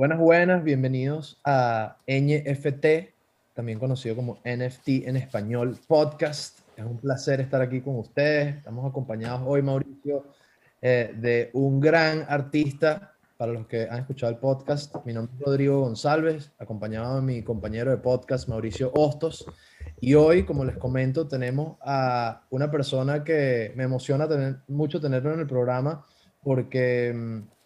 Buenas, buenas, bienvenidos a NFT, también conocido como NFT en español podcast. Es un placer estar aquí con ustedes. Estamos acompañados hoy, Mauricio, eh, de un gran artista. Para los que han escuchado el podcast, mi nombre es Rodrigo González, acompañado de mi compañero de podcast, Mauricio Hostos. Y hoy, como les comento, tenemos a una persona que me emociona tener, mucho tenerlo en el programa porque mm,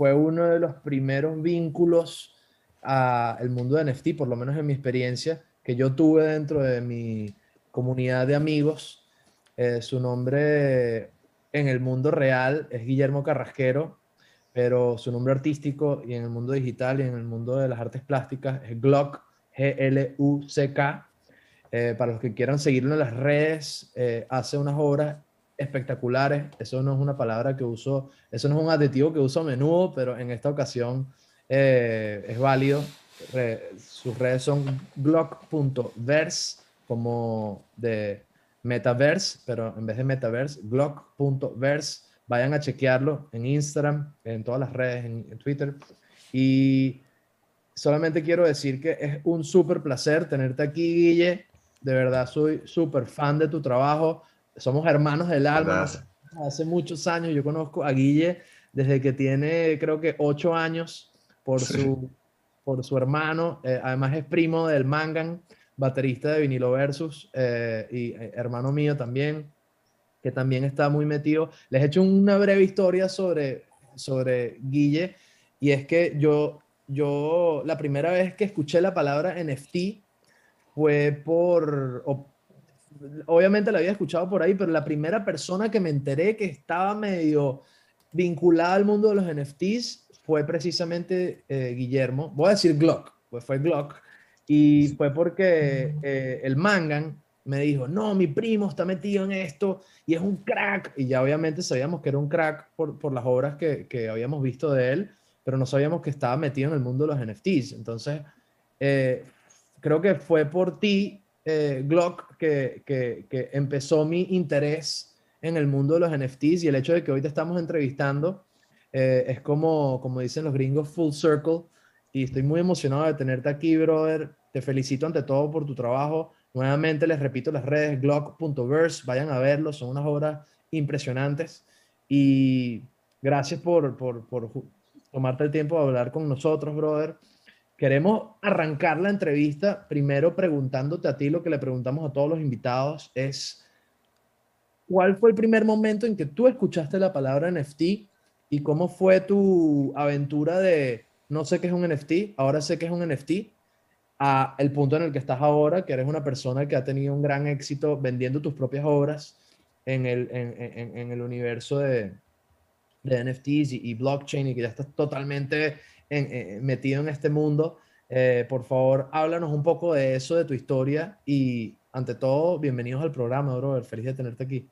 fue uno de los primeros vínculos al mundo de NFT, por lo menos en mi experiencia, que yo tuve dentro de mi comunidad de amigos. Eh, su nombre en el mundo real es Guillermo Carrasquero, pero su nombre artístico y en el mundo digital y en el mundo de las artes plásticas es Glock, G-L-U-C-K. Eh, para los que quieran seguirlo en las redes, eh, hace unas obras espectaculares. Eso no es una palabra que uso, eso no es un adjetivo que uso a menudo, pero en esta ocasión eh, es válido. sus redes son glock.verse, como de metaverse, pero en vez de metaverse, glock.verse. Vayan a chequearlo en Instagram, en todas las redes, en, Twitter. Y solamente quiero decir que es un súper placer tenerte aquí, Guille. De verdad, soy súper fan de tu trabajo somos hermanos del alma. Hace muchos años yo conozco a Guille desde que tiene creo que ocho años por, su, por su hermano. Eh, además es primo del Mangan, baterista de Vinilo Versus eh, y eh, hermano mío también, que también está muy metido. Les he hecho una breve historia sobre, sobre Guille y es que yo, yo la primera vez que escuché la palabra NFT fue por, obviamente la había escuchado por ahí, pero la primera persona que me enteré que estaba medio vinculada al mundo de los NFTs fue precisamente eh, Guillermo. Voy a decir Glock, pues fue Glock. Y fue porque eh, el Mangan me dijo, no, mi primo está metido en esto y es un crack. Y ya obviamente sabíamos que era un crack por, por las obras que, que, habíamos visto de él, pero no sabíamos que estaba metido en el mundo de los NFTs. Entonces, eh, creo que fue por ti eh, Glock que, que, empezó mi interés en el mundo de los NFTs y el hecho de que hoy te estamos entrevistando eh, es como, como dicen los gringos, full circle. Y estoy muy emocionado de tenerte aquí, brother. Te felicito ante todo por tu trabajo. Nuevamente les repito las redes glock.verse, vayan a verlo, son unas obras impresionantes. Y gracias por, por, por tomarte el tiempo de hablar con nosotros, brother. Queremos arrancar la entrevista primero preguntándote a ti lo que le preguntamos a todos los invitados es, ¿cuál fue el primer momento en que tú escuchaste la palabra NFT y cómo fue tu aventura de, no sé qué es un NFT, ahora sé qué es un NFT, a el punto en el que estás ahora, que eres una persona que ha tenido un gran éxito vendiendo tus propias obras en el, en, en, el universo de, de NFTs y, y, blockchain y que ya estás totalmente eh, metido en este mundo. Eh, por favor, háblanos un poco de eso, de tu historia y ante todo, bienvenidos al programa, brother. Feliz de tenerte aquí.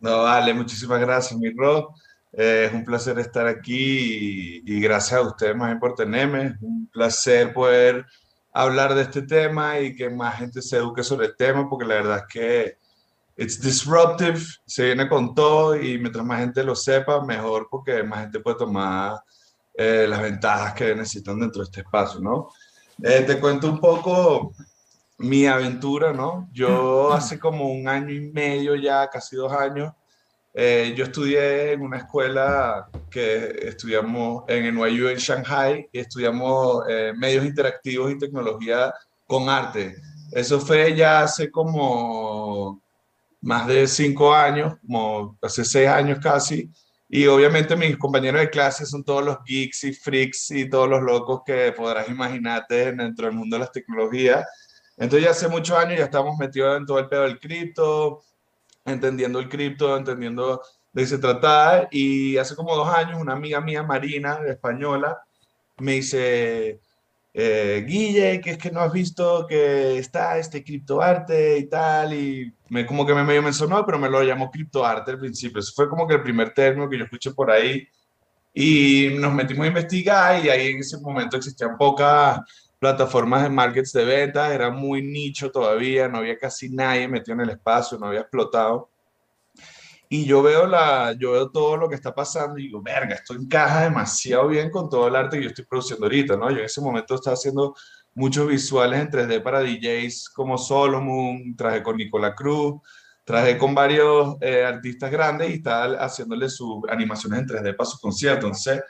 No, vale, muchísimas gracias, mi Rod. Eh, es un placer estar aquí y, gracias a ustedes más por tenerme. Es un placer poder hablar de este tema y que más gente se eduque sobre el tema, porque la verdad es que it's disruptive, se viene con todo y mientras más gente lo sepa, mejor, porque más gente puede tomar eh, las ventajas que necesitan dentro de este espacio, ¿no? Eh, te cuento un poco mi aventura, ¿no? Yo hace como un año y medio ya, casi dos años, eh, yo estudié en una escuela que estudiamos en NYU en Shanghai y estudiamos medios interactivos y tecnología con arte. Eso fue ya hace como más de cinco años, como hace seis años casi. Y obviamente mis compañeros de clase son todos los geeks y freaks y todos los locos que podrás imaginarte dentro del mundo de las tecnologías. Entonces ya hace muchos años ya estamos metidos en todo el pedo del cripto, entendiendo el cripto, entendiendo de qué se trataba. Y hace como dos años una amiga mía, Marina, española, me dice, eh, Guille, que es que no has visto que está este criptoarte y tal, y me, como que me medio mencionó, pero me lo llamó criptoarte al principio. Eso fue como que el primer término que yo escuché por ahí. Y nos metimos a investigar y ahí en ese momento existían pocas plataformas de markets de venta, era muy nicho todavía, no había casi nadie metido en el espacio, no había explotado. Y yo veo, la, yo veo todo lo que está pasando y digo, verga, esto encaja demasiado bien con todo el arte que yo estoy produciendo ahorita, ¿no? Yo en ese momento estaba haciendo muchos visuales en 3D para DJs como Solomon, traje con Nicola Cruz, traje con varios eh, artistas grandes y estaba haciéndole sus animaciones en 3D para sus conciertos. Entonces,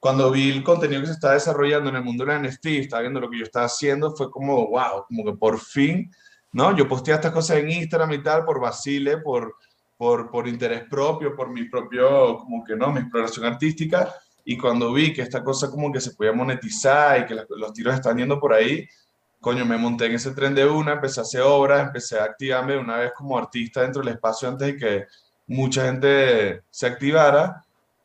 cuando vi el contenido que se estaba desarrollando en el mundo de la NFT, estaba viendo lo que yo estaba haciendo, fue como, wow, como que por fin, ¿no? Yo posteé estas cosas en Instagram y tal por Basile, por, por, por interés propio, por mi propio, como que, ¿no? Mi exploración artística. Y cuando vi que esta cosa como que se podía monetizar y que los tiros están yendo por ahí, coño, me monté en ese tren de una, empecé a hacer obras, empecé a activarme de una vez como artista dentro del espacio antes de que mucha gente se activara.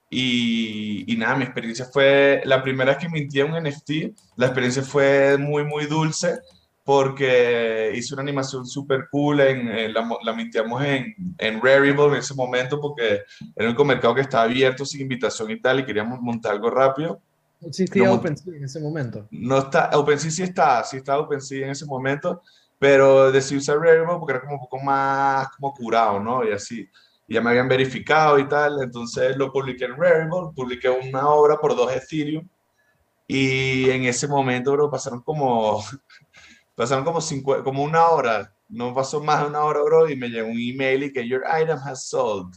Y, y, nada, mi experiencia fue, la primera vez que mintí en un NFT, la experiencia fue muy, muy dulce porque hice una animación súper cool, en, la, la, mintiamos en, en Rarible en ese momento porque era el único mercado que estaba abierto sin invitación y tal y queríamos montar algo rápido. ¿No existía OpenSea en ese momento? No está, OpenSea sí está, sí estaba OpenSea en ese momento, pero decidí usar Rarible porque era como un poco más como curado, ¿no? Y así ya me habían verificado y tal, entonces lo publiqué en Rarible, publiqué una obra por dos Ethereum y en ese momento, bro, pasaron como, pasaron como, cinco, como una hora, no pasó más de una hora, bro, y me llegó un email y que your item has sold.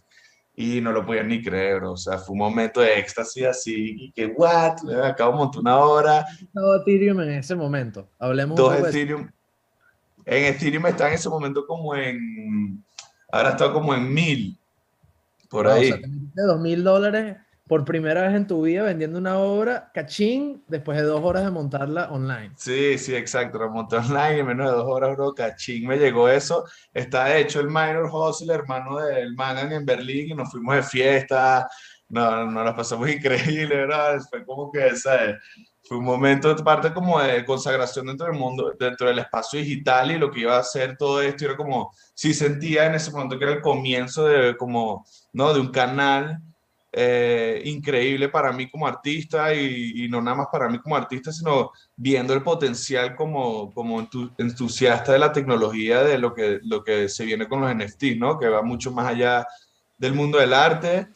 Y no lo podía ni creer, bro. O sea, fue un momento de éxtasis así, y que, what, acabo de una hora. Dos Ethereum en ese momento, hablemos Dos Ethereum. En Ethereum está en ese momento como en, ahora está como en mil. Por ahí. O sea, te dos mil dólares por primera vez en tu vida vendiendo una obra, cachín, después de dos horas de montarla online. Sí, sí, exacto. Lo monté online en menos de dos horas, bro. Cachín, me llegó eso. Está hecho el Minor Hustle, hermano del Mangan en Berlín, y nos fuimos de fiesta. No, no, nos pasamos increíble, ¿verdad? Fue como que esa fue un momento, parte como de consagración dentro del mundo, dentro del espacio digital y lo que iba a hacer todo esto. Era como, sí sentía en ese momento que era el comienzo de como ¿no? De un canal eh, increíble para mí como artista y, no nada más para mí como artista, sino viendo el potencial como, como entusiasta de la tecnología, de lo que, lo que se viene con los NFT, ¿no? Que va mucho más allá del mundo del arte.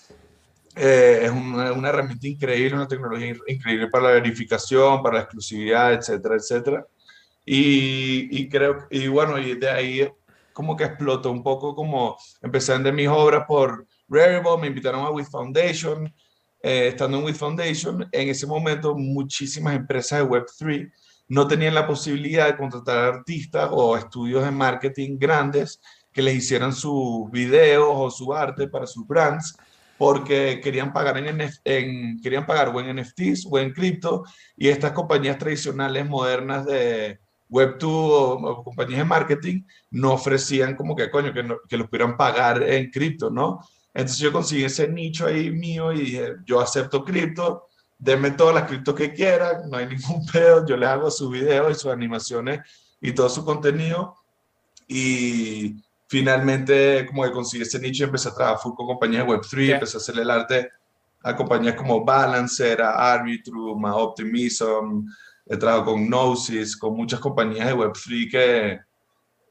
Eh, es una, una, herramienta increíble, una tecnología increíble para la verificación, para la exclusividad, etcétera, etcétera. Y, y creo, y bueno, y de ahí como que explotó un poco como empecé a vender mis obras por Rarible, me invitaron a With Foundation. Eh, estando en With Foundation, en ese momento muchísimas empresas de Web3 no tenían la posibilidad de contratar artistas o estudios de marketing grandes que les hicieran sus videos o su arte para sus brands porque querían pagar en, en, querían pagar o en NFTs o en cripto y estas compañías tradicionales modernas de Web2 o, compañías de marketing no ofrecían como que coño que, que los pudieran pagar en cripto, ¿no? Entonces yo conseguí ese nicho ahí mío y dije, yo acepto cripto, denme todas las criptos que quieran, no hay ningún pedo, yo les hago sus videos y sus animaciones y todo su contenido. Y finalmente como que conseguí ese nicho y empecé a trabajar con compañías Web3, empecé a hacerle el arte a compañías como Balancer, a Arbitrum, a Optimism, he trabajado con Gnosis, con muchas compañías de Web3 que,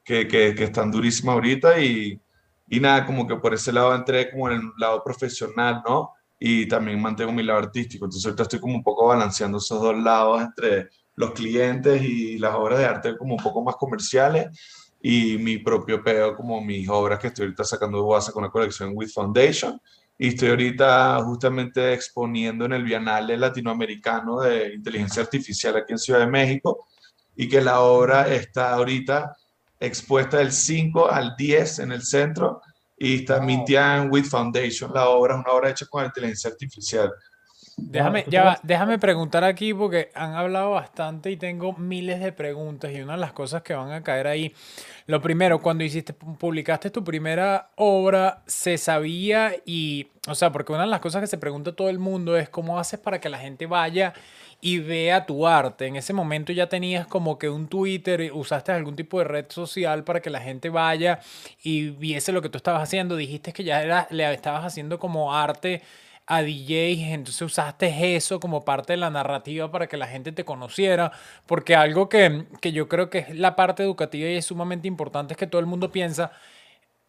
que, que, que están durísimas ahorita y y nada, como que por ese lado entré como en el lado profesional, ¿no? Y también mantengo mi lado artístico. Entonces ahorita estoy como un poco balanceando esos dos lados entre los clientes y las obras de arte como un poco más comerciales y mi propio peo como mis obras que estoy ahorita sacando de base con la colección With Foundation. Y estoy ahorita justamente exponiendo en el Bienal Latinoamericano de Inteligencia Artificial aquí en Ciudad de México y que la obra está ahorita expuesta del 5 al 10 en el centro y está Mintian With Foundation. La obra es una obra hecha con inteligencia artificial. Déjame, ya déjame preguntar aquí porque han hablado bastante y tengo miles de preguntas y una de las cosas que van a caer ahí. Lo primero, cuando hiciste, publicaste tu primera obra, se sabía y, o sea, porque una de las cosas que se pregunta todo el mundo es cómo haces para que la gente vaya y vea tu arte. En ese momento ya tenías como que un Twitter, usaste algún tipo de red social para que la gente vaya y viese lo que tú estabas haciendo. Dijiste que ya era, le estabas haciendo como arte a DJs, entonces usaste eso como parte de la narrativa para que la gente te conociera, porque algo que, que yo creo que es la parte educativa y es sumamente importante es que todo el mundo piensa,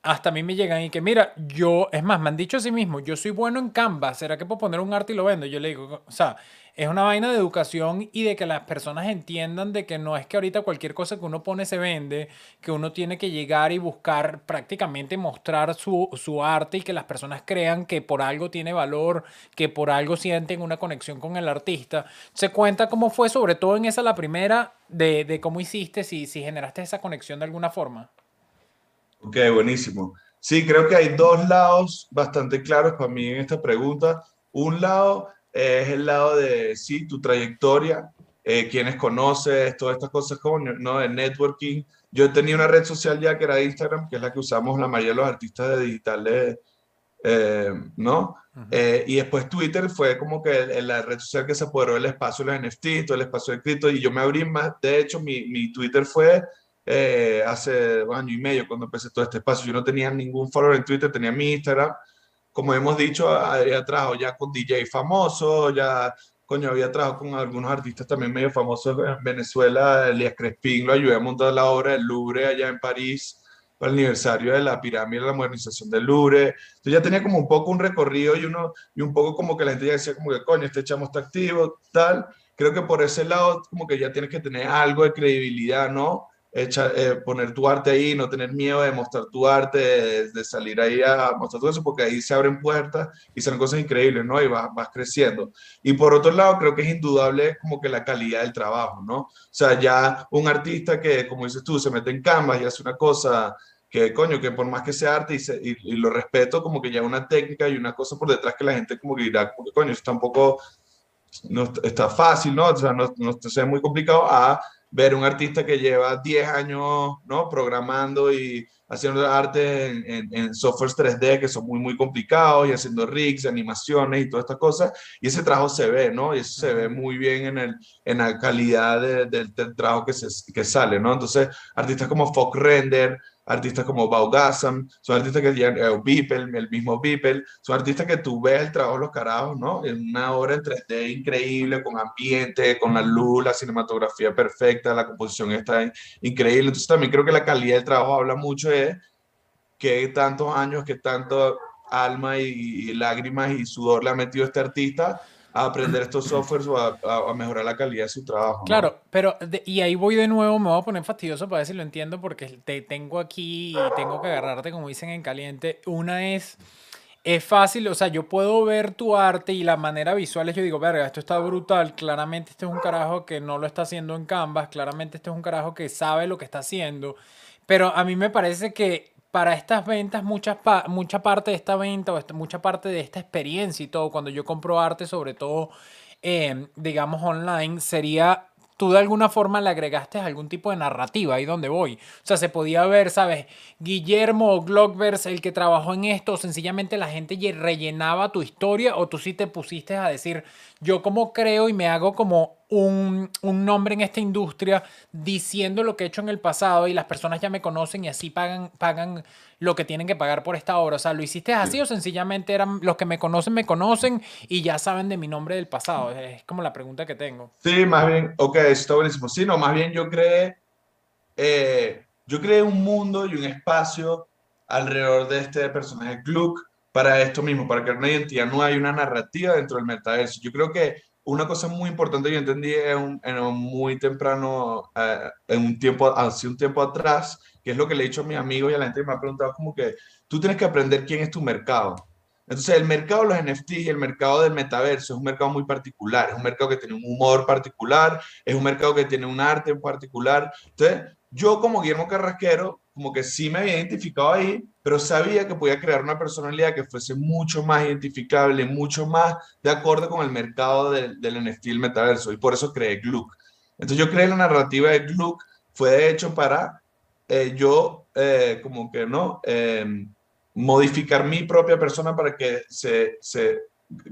hasta a mí me llegan y que, mira, yo, es más, me han dicho a sí mismo, yo soy bueno en Canva, ¿será que puedo poner un arte y lo vendo? Yo le digo, o sea, es una vaina de educación y de que las personas entiendan de que no es que ahorita cualquier cosa que uno pone se vende, que uno tiene que llegar y buscar prácticamente mostrar su, su arte y que las personas crean que por algo tiene valor, que por algo sienten una conexión con el artista. Se cuenta cómo fue, sobre todo en esa la primera, de, de cómo hiciste, si, si generaste esa conexión de alguna forma. Ok, buenísimo. Sí, creo que hay dos lados bastante claros para mí en esta pregunta. Un lado es el lado de, sí, tu trayectoria, eh, quienes conoces, todas estas cosas como, ¿no? De networking. Yo tenía una red social ya que era Instagram, que es la que usamos la mayoría de los artistas de digitales, eh, ¿no? Eh, y después Twitter fue como que la red social que se apoderó del espacio de los NFT, todo el espacio de cripto, y yo me abrí más, de hecho, mi, mi Twitter fue eh, hace un año y medio cuando empecé todo este espacio. Yo no tenía ningún follower en Twitter, tenía mi Instagram. Como hemos dicho, había trabajado ya con DJ famoso, ya, coño, había trabajado con algunos artistas también medio famosos en Venezuela. Elías Crespín lo ayudé a montar la obra del Louvre allá en París para el aniversario de la pirámide, la modernización del Louvre. Entonces ya tenía como un poco un recorrido y, uno, y un poco como que la gente ya decía como que, coño, este chamo está activo, tal. Creo que por ese lado como que ya tienes que tener algo de credibilidad, ¿no? Eh, poner tu arte ahí, no tener miedo de mostrar tu arte, de, salir ahí a mostrar todo eso, porque ahí se abren puertas y salen cosas increíbles, ¿no? Y vas, vas creciendo. Y por otro lado, creo que es indudable como que la calidad del trabajo, ¿no? O sea, ya un artista que, como dices tú, se mete en Canvas y hace una cosa que, coño, que por más que sea arte y, y, lo respeto, como que ya una técnica y una cosa por detrás que la gente como que dirá, como que, coño, está un poco, no está fácil, ¿no? O sea, no, no está muy complicado a ver un artista que lleva 10 años ¿no? programando y haciendo arte en, en, softwares 3D que son muy, muy complicados y haciendo rigs, animaciones y todas estas cosas. Y ese trabajo se ve, ¿no? Y eso se ve muy bien en, el, en la calidad del trabajo que, se, que sale, ¿no? Entonces, artistas como Fox Render, artistas como Baugasam, son artistas que tienen eh, Beeple, el mismo Beeple, son artistas que tú ves el trabajo de los carajos, ¿no? En una obra en 3D increíble, con ambiente, con la luz, la cinematografía perfecta, la composición está increíble. Entonces también creo que la calidad del trabajo habla mucho de que tantos años, que tanto alma y, y lágrimas y sudor le ha metido este artista a aprender estos softwares o a, mejorar la calidad de su trabajo. Claro, pero y ahí voy de nuevo, me voy a poner fastidioso para ver si lo entiendo porque te tengo aquí y tengo que agarrarte como dicen en caliente. Una es, es fácil, o sea, yo puedo ver tu arte y la manera visual es, yo digo, verga, esto está brutal, claramente este es un carajo que no lo está haciendo en Canvas, claramente este es un carajo que sabe lo que está haciendo, pero a mí me parece que para estas ventas, mucha, mucha parte de esta venta o mucha parte de esta experiencia y todo, cuando yo compro arte, sobre todo, eh, digamos, online, sería tú de alguna forma le agregaste algún tipo de narrativa ahí donde voy. O sea, se podía ver, ¿sabes? Guillermo Glockvers, el que trabajó en esto, sencillamente la gente rellenaba tu historia o tú sí te pusiste a decir, yo como creo y me hago como un, un, nombre en esta industria diciendo lo que he hecho en el pasado y las personas ya me conocen y así pagan, pagan lo que tienen que pagar por esta obra. O sea, ¿lo hiciste así o sencillamente eran los que me conocen, me conocen y ya saben de mi nombre del pasado? Es como la pregunta que tengo. Sí, más bien, ok, está buenísimo. Sí, no, más bien yo creé, eh, yo creé un mundo y un espacio alrededor de este personaje Gluck para esto mismo, para crear una identidad no hay una narrativa dentro del metaverso. Yo creo que una cosa muy importante yo entendí en muy temprano, eh, en un tiempo, hace un tiempo atrás, que es lo que le he dicho a mis amigos y a la gente que me ha preguntado, como que tú tienes que aprender quién es tu mercado. Entonces, el mercado de los NFTs y el mercado del metaverso es un mercado muy particular, es un mercado que tiene un humor particular, es un mercado que tiene un arte en particular. Entonces, yo como Guillermo Carrasquero, como que sí me había identificado ahí, pero sabía que podía crear una personalidad que fuese mucho más identificable, mucho más de acuerdo con el mercado del, del NFT el metaverso, y por eso creé Gluck. Entonces yo creé la narrativa de Gluck, fue de hecho para eh, yo eh, como que, ¿no? Em, modificar mi propia persona para que se, se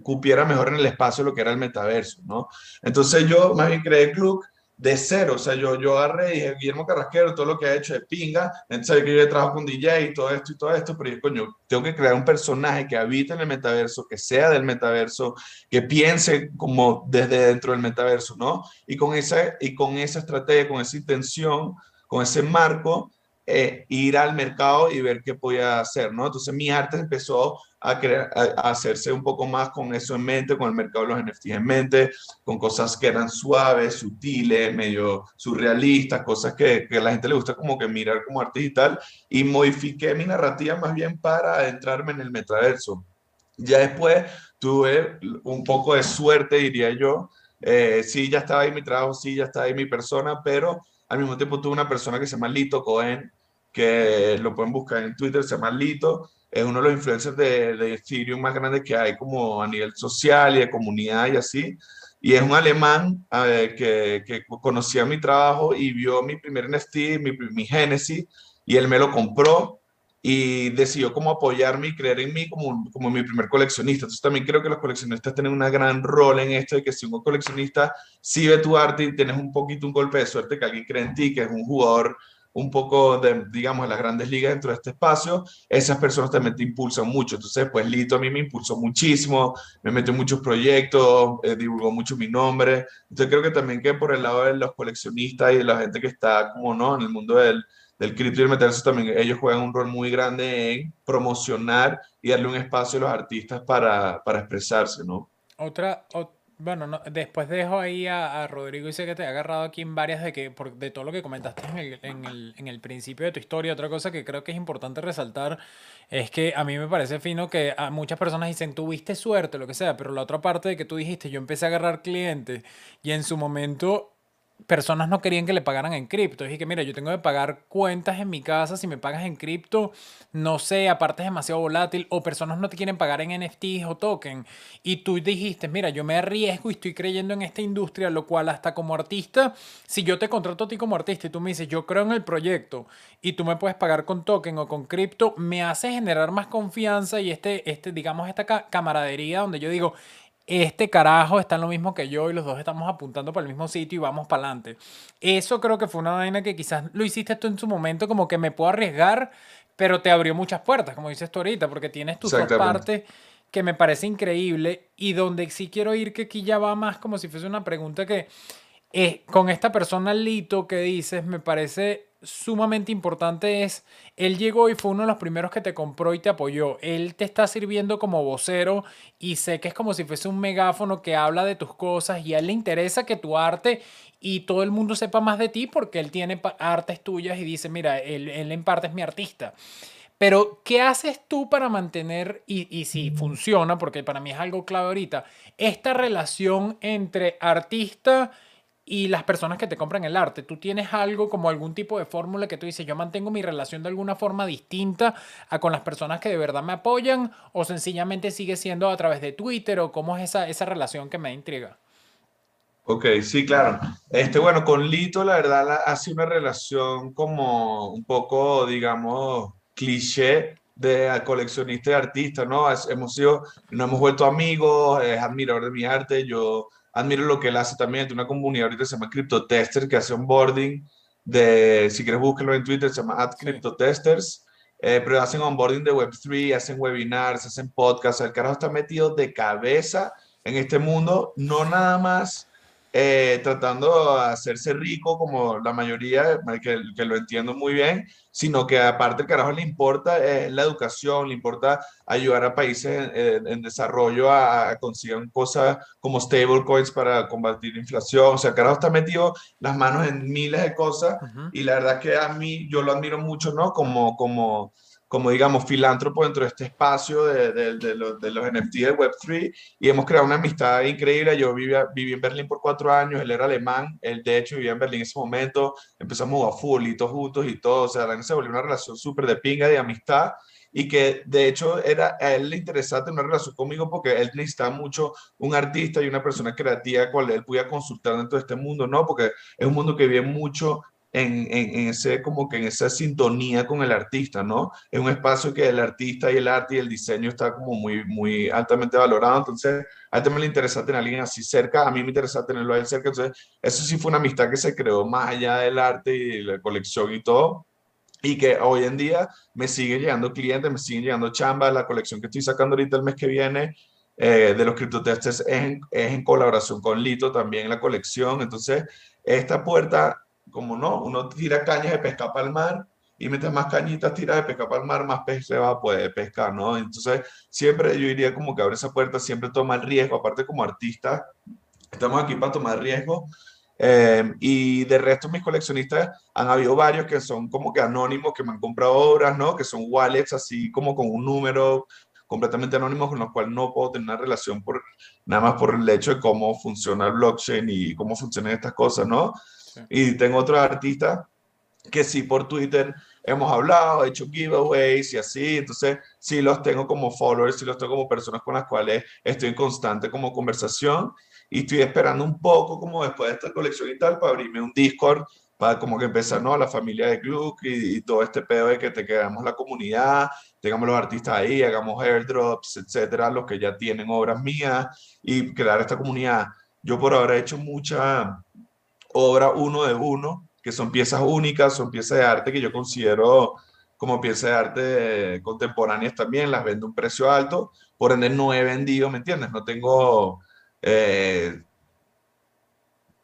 cupiera mejor en el espacio lo que era el metaverso, ¿no? Entonces yo más bien creé Gluck de cero. O sea, yo, yo agarré y dije, Guillermo Carrasquero, todo lo que ha hecho de pinga. Entonces, que yo trabajo con DJ y todo esto y todo esto, pero yo, coño, tengo que crear un personaje que habite en el metaverso, que sea del metaverso, que piense como desde dentro del metaverso, ¿no? Y con esa, y con esa estrategia, con esa intención, con ese marco, eh, ir al mercado y ver qué podía hacer, ¿no? Entonces mi arte empezó a, crear, a, hacerse un poco más con eso en mente, con el mercado de los NFTs en mente, con cosas que eran suaves, sutiles, medio surrealistas, cosas que, que a la gente le gusta como que mirar como arte digital, y modifiqué mi narrativa más bien para adentrarme en el metaverso. Ya después tuve un poco de suerte, diría yo. Eh, sí, ya estaba ahí mi trabajo, sí, ya estaba ahí mi persona, pero al mismo tiempo tuve una persona que se llama Lito Cohen, que lo pueden buscar en Twitter, se llama Lito, es uno de los influencers de, de Ethereum más grandes que hay como a nivel social y de comunidad y así. Y es un alemán eh, que, que, conocía mi trabajo y vio mi primer NFT, mi, mi Genesis, y él me lo compró y decidió como apoyarme y creer en mí como, como mi primer coleccionista. Entonces también creo que los coleccionistas tienen una gran rol en esto de que si un coleccionista sí ve tu arte y tienes un poquito un golpe de suerte que alguien cree en ti, que es un jugador un poco de, digamos, de las grandes ligas dentro de este espacio, esas personas también te impulsan mucho. Entonces, pues Lito a mí me impulsó muchísimo, me metió en muchos proyectos, eh, divulgó mucho mi nombre. Entonces, creo que también que por el lado de los coleccionistas y de la gente que está, como no, en el mundo del, del cripto y el metaverso también ellos juegan un rol muy grande en promocionar y darle un espacio a los artistas para, para expresarse, ¿no? Otra, bueno, no, después dejo ahí a, Rodrigo y sé que te he agarrado aquí en varias de que por, de todo lo que comentaste en el, en, el, en el principio de tu historia. Otra cosa que creo que es importante resaltar es que a mí me parece fino que a muchas personas dicen tuviste suerte, lo que sea, pero la otra parte de que tú dijiste yo empecé a agarrar clientes y en su momento personas no querían que le pagaran en cripto. Dije que, mira, yo tengo que pagar cuentas en mi casa. Si me pagas en cripto, no sé, aparte es demasiado volátil. O personas no te quieren pagar en NFTs o token. Y tú dijiste, mira, yo me arriesgo y estoy creyendo en esta industria, lo cual hasta como artista, si yo te contrato a ti como artista y tú me dices, yo creo en el proyecto y tú me puedes pagar con token o con cripto, me hace generar más confianza y este, este digamos, esta camaradería donde yo digo, este carajo está en lo mismo que yo y los dos estamos apuntando para el mismo sitio y vamos para adelante. Eso creo que fue una vaina que quizás lo hiciste tú en su momento, como que me puedo arriesgar, pero te abrió muchas puertas, como dices tú ahorita, porque tienes tus dos partes que me parece increíble y donde sí quiero ir, que aquí ya va más como si fuese una pregunta que eh, con esta persona Lito que dices, me parece sumamente importante es, él llegó y fue uno de los primeros que te compró y te apoyó. Él te está sirviendo como vocero y sé que es como si fuese un megáfono que habla de tus cosas y a él le interesa que tu arte y todo el mundo sepa más de ti porque él tiene artes tuyas y dice, mira, él, en parte es mi artista. Pero, ¿qué haces tú para mantener, y, y si funciona, porque para mí es algo clave ahorita, esta relación entre artista y las personas que te compran el arte. ¿Tú tienes algo como algún tipo de fórmula que tú dices, yo mantengo mi relación de alguna forma distinta a con las personas que de verdad me apoyan o sencillamente sigue siendo a través de Twitter o cómo es esa, esa relación que me intriga? Ok, sí, claro. Este, bueno, con Lito la verdad ha sido una relación como un poco, digamos, cliché de coleccionista y artista, ¿no? Hemos sido, nos hemos vuelto amigos, es admirador de mi arte, yo admiro lo que él hace también. Tiene una comunidad ahorita que se llama CryptoTester que hace onboarding de, si quieres búsquelo en Twitter, se llama CryptoTesters. Eh, pero hacen onboarding de Web3, hacen webinars, hacen podcasts. El carajo está metido de cabeza en este mundo, no nada más eh, tratando de hacerse rico como la mayoría, que, que, lo entiendo muy bien, sino que aparte el carajo le importa eh, la educación, le importa ayudar a países en, desarrollo a, a conseguir cosas como stablecoins para combatir inflación, o sea, el carajo está metido las manos en miles de cosas y la verdad que a mí yo lo admiro mucho, ¿no? Como, como como digamos, filántropo dentro de este espacio de, de, de, los, de los NFT de Web3 y hemos creado una amistad increíble. Yo viví, viví en Berlín por cuatro años, él era alemán, él de hecho vivía en Berlín en ese momento, empezamos a jugar juntos y todo, o sea, se volvió una relación súper de pinga, de amistad y que de hecho era a él le interesaba tener una relación conmigo porque él necesitaba mucho un artista y una persona creativa cual él pudiera consultar dentro de este mundo, ¿no? Porque es un mundo que vive mucho en, en, ese, como que en esa sintonía con el artista, ¿no? Es un espacio que el artista y el arte y el diseño está como muy, muy altamente valorado, entonces a él también le interesa tener a alguien así cerca, a mí me interesa tenerlo a él cerca, entonces eso sí fue una amistad que se creó más allá del arte y la colección y todo, y que hoy en día me siguen llegando clientes, me siguen llegando chambas, la colección que estoy sacando ahorita el mes que viene, eh, de los criptotesters es en, es en colaboración con Lito también la colección. Entonces, esta puerta como no, uno tira cañas de pesca para el mar y mientras más cañitas tiras de pesca para el mar, más pez se va a poder pescar, ¿no? Entonces, siempre yo diría como que abre esa puerta, siempre toma el riesgo, aparte como artista, estamos aquí para tomar riesgo. Eh, y de resto, mis coleccionistas han habido varios que son como que anónimos, que me han comprado obras, ¿no? Que son wallets así como con un número completamente anónimos con los cuales no puedo tener una relación por, nada más por el hecho de cómo funciona el blockchain y cómo funcionan estas cosas, ¿no? Y tengo otros artistas que sí por Twitter hemos hablado, he hecho giveaways y así, entonces sí los tengo como followers, sí los tengo como personas con las cuales estoy en constante como conversación y estoy esperando un poco como después de esta colección y tal para abrirme un Discord para como que empezar, ¿no? La familia de Gluck y, todo este pedo de que te quedamos la comunidad, tengamos los artistas ahí, hagamos airdrops, etcétera, los que ya tienen obras mías y crear esta comunidad. Yo por ahora he hecho mucha obra uno de uno, que son piezas únicas, son piezas de arte que yo considero como piezas de arte contemporáneas también, las vendo a un precio alto, por ende no he vendido, ¿me entiendes? No tengo... Eh,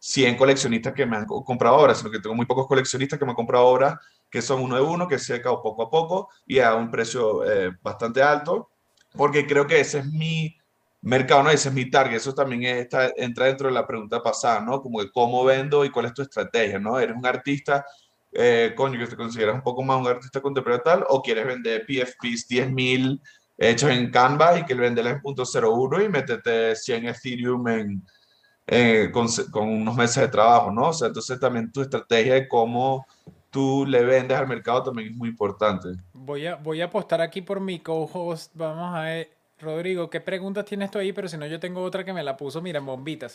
100 coleccionistas que me han comprado obras, sino que tengo muy pocos coleccionistas que me han comprado obras que son uno de uno, que se o poco a poco y a un precio eh, bastante alto, porque creo que ese es mi mercado, ¿no? ese es mi target. Eso también está, entra dentro de la pregunta pasada, ¿no? Como de cómo vendo y cuál es tu estrategia, ¿no? ¿Eres un artista, eh, coño, que te consideras un poco más un artista contemporáneo tal, o quieres vender PFPs 10.000 hechos en Canva y que el venderla en .01 y métete 100 Ethereum en eh, con, con, unos meses de trabajo, ¿no? O sea, entonces también tu estrategia de cómo tú le vendes al mercado también es muy importante. Voy a, voy a apostar aquí por mi co-host. Vamos a ver, Rodrigo, ¿qué preguntas tienes tú ahí? Pero si no, yo tengo otra que me la puso, mira, en bombita.